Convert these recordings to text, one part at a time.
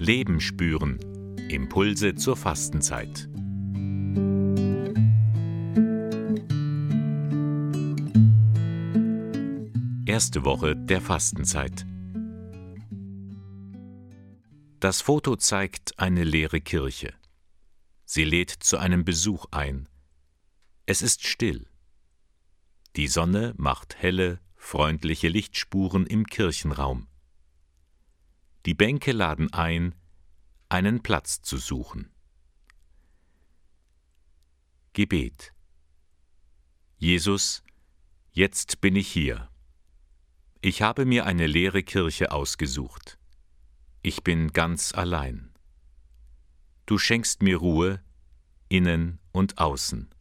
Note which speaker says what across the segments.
Speaker 1: Leben spüren. Impulse zur Fastenzeit. Erste Woche der Fastenzeit. Das Foto zeigt eine leere Kirche. Sie lädt zu einem Besuch ein. Es ist still. Die Sonne macht helle, freundliche Lichtspuren im Kirchenraum. Die Bänke laden ein, einen Platz zu suchen. Gebet Jesus, jetzt bin ich hier. Ich habe mir eine leere Kirche ausgesucht. Ich bin ganz allein. Du schenkst mir Ruhe, innen und außen.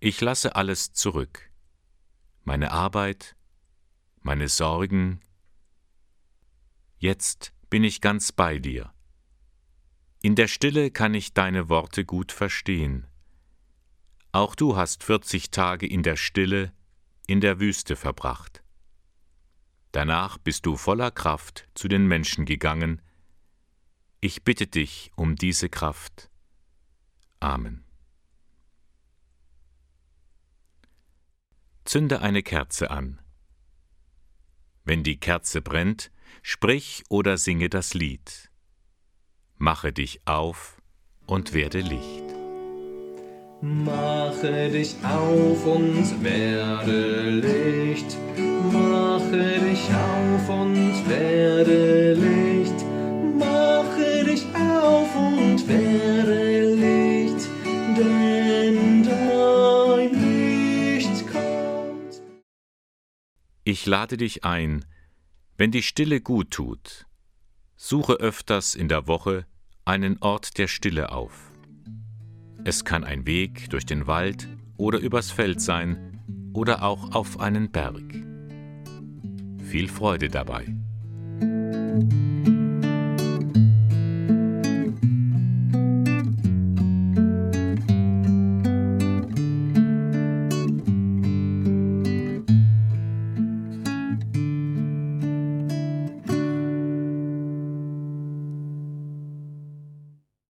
Speaker 1: Ich lasse alles zurück. Meine Arbeit, meine Sorgen, Jetzt bin ich ganz bei dir. In der Stille kann ich deine Worte gut verstehen. Auch du hast vierzig Tage in der Stille, in der Wüste verbracht. Danach bist du voller Kraft zu den Menschen gegangen. Ich bitte dich um diese Kraft. Amen. Zünde eine Kerze an. Wenn die Kerze brennt, Sprich oder singe das Lied. Mache dich auf und werde Licht.
Speaker 2: Mache dich auf und werde Licht. Mache dich auf und werde Licht. Mache dich auf und werde Licht. Denn dein Licht kommt.
Speaker 1: Ich lade dich ein, wenn die Stille gut tut, suche öfters in der Woche einen Ort der Stille auf. Es kann ein Weg durch den Wald oder übers Feld sein oder auch auf einen Berg. Viel Freude dabei.